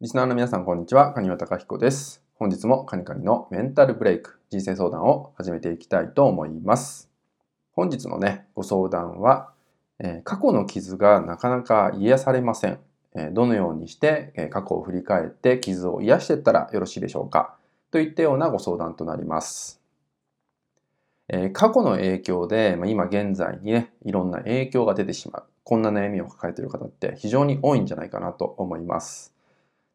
リスナーの皆さん、こんにちは。カニワタカヒコです。本日もカニカニのメンタルブレイク、人生相談を始めていきたいと思います。本日のね、ご相談は、えー、過去の傷がなかなか癒されません。えー、どのようにして、えー、過去を振り返って傷を癒していったらよろしいでしょうか？といったようなご相談となります。え過去の影響で、まあ、今現在にね、いろんな影響が出てしまう。こんな悩みを抱えている方って非常に多いんじゃないかなと思います。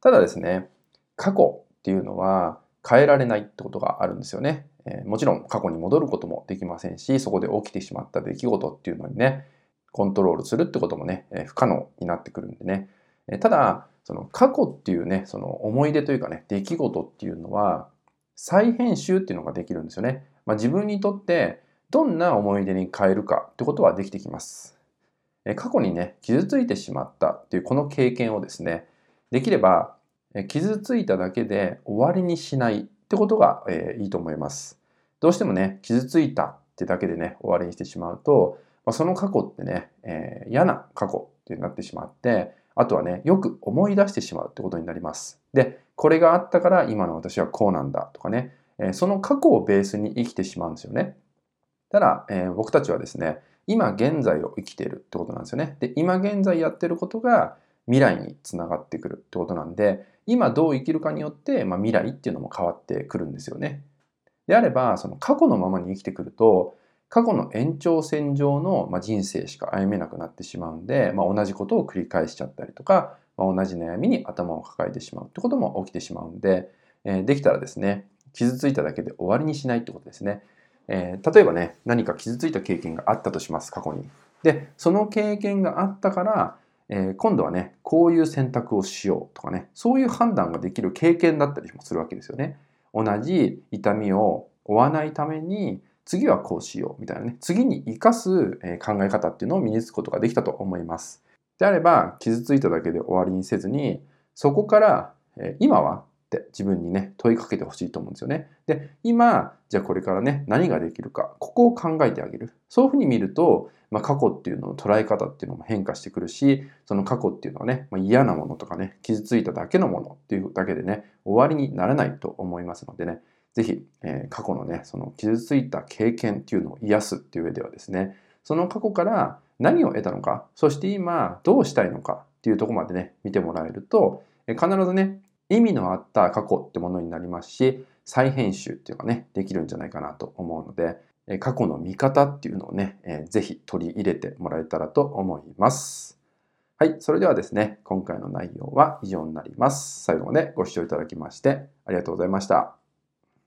ただですね、過去っていうのは変えられないってことがあるんですよね。えー、もちろん過去に戻ることもできませんし、そこで起きてしまった出来事っていうのにね、コントロールするってこともね、えー、不可能になってくるんでね。えー、ただ、その過去っていうね、その思い出というかね、出来事っていうのは、再編集っていうのができるんですよね。まあ、自分にとってどんな思い出に変えるかってことはできてきます。え過去にね、傷ついてしまったっていうこの経験をですね、できれば傷ついただけで終わりにしないってことが、えーいいと思います。どうしてもね、傷ついたってだけでね、終わりにしてしまうと、まあ、その過去ってね、えー、嫌な過去ってなってしまって、あとはね、よく思い出してしまうってことになります。で、これがあったから今の私はこうなんだとかね、えー、その過去をベースに生きてしまうんですよね。ただ、えー、僕たちはですね、今現在を生きているってことなんですよね。で、今現在やってることが未来につながってくるってことなんで、今どう生きるかによって、まあ、未来っていうのも変わってくるんですよね。であれば、その過去のままに生きてくると、過去の延長線上の、まあ、人生しか歩めなくなってしまうんで、まあ、同じことを繰り返しちゃったりとか、まあ、同じ悩みに頭を抱えてしまうってことも起きてしまうんで、えー、できたらですね、傷ついただけで終わりにしないってことですね。えー、例えばね、何か傷ついた経験があったとします、過去に。で、その経験があったから、え、今度はね、こういう選択をしようとかね、そういう判断ができる経験だったりもするわけですよね。同じ痛みを負わないために、次はこうしようみたいなね、次に生かす考え方っていうのを身につくことができたと思います。であれば、傷ついただけで終わりにせずに、そこから、今はって自分にね、問いかけてほしいと思うんですよね。で、今、じゃあこれからね、何ができるか、ここを考えてあげる。そういうふうに見ると、まあ、過去っていうのの捉え方っていうのも変化してくるし、その過去っていうのはね、まあ、嫌なものとかね、傷ついただけのものっていうだけでね、終わりにならないと思いますのでね、ぜひ、えー、過去のね、その傷ついた経験っていうのを癒すっていう上ではですね、その過去から何を得たのか、そして今どうしたいのかっていうとこまでね、見てもらえると、必ずね、意味のあった過去ってものになりますし、再編集っていうのがね、できるんじゃないかなと思うので、過去の見方っていうのをね、えー、ぜひ取り入れてもらえたらと思います。はい。それではですね、今回の内容は以上になります。最後までご視聴いただきましてありがとうございました。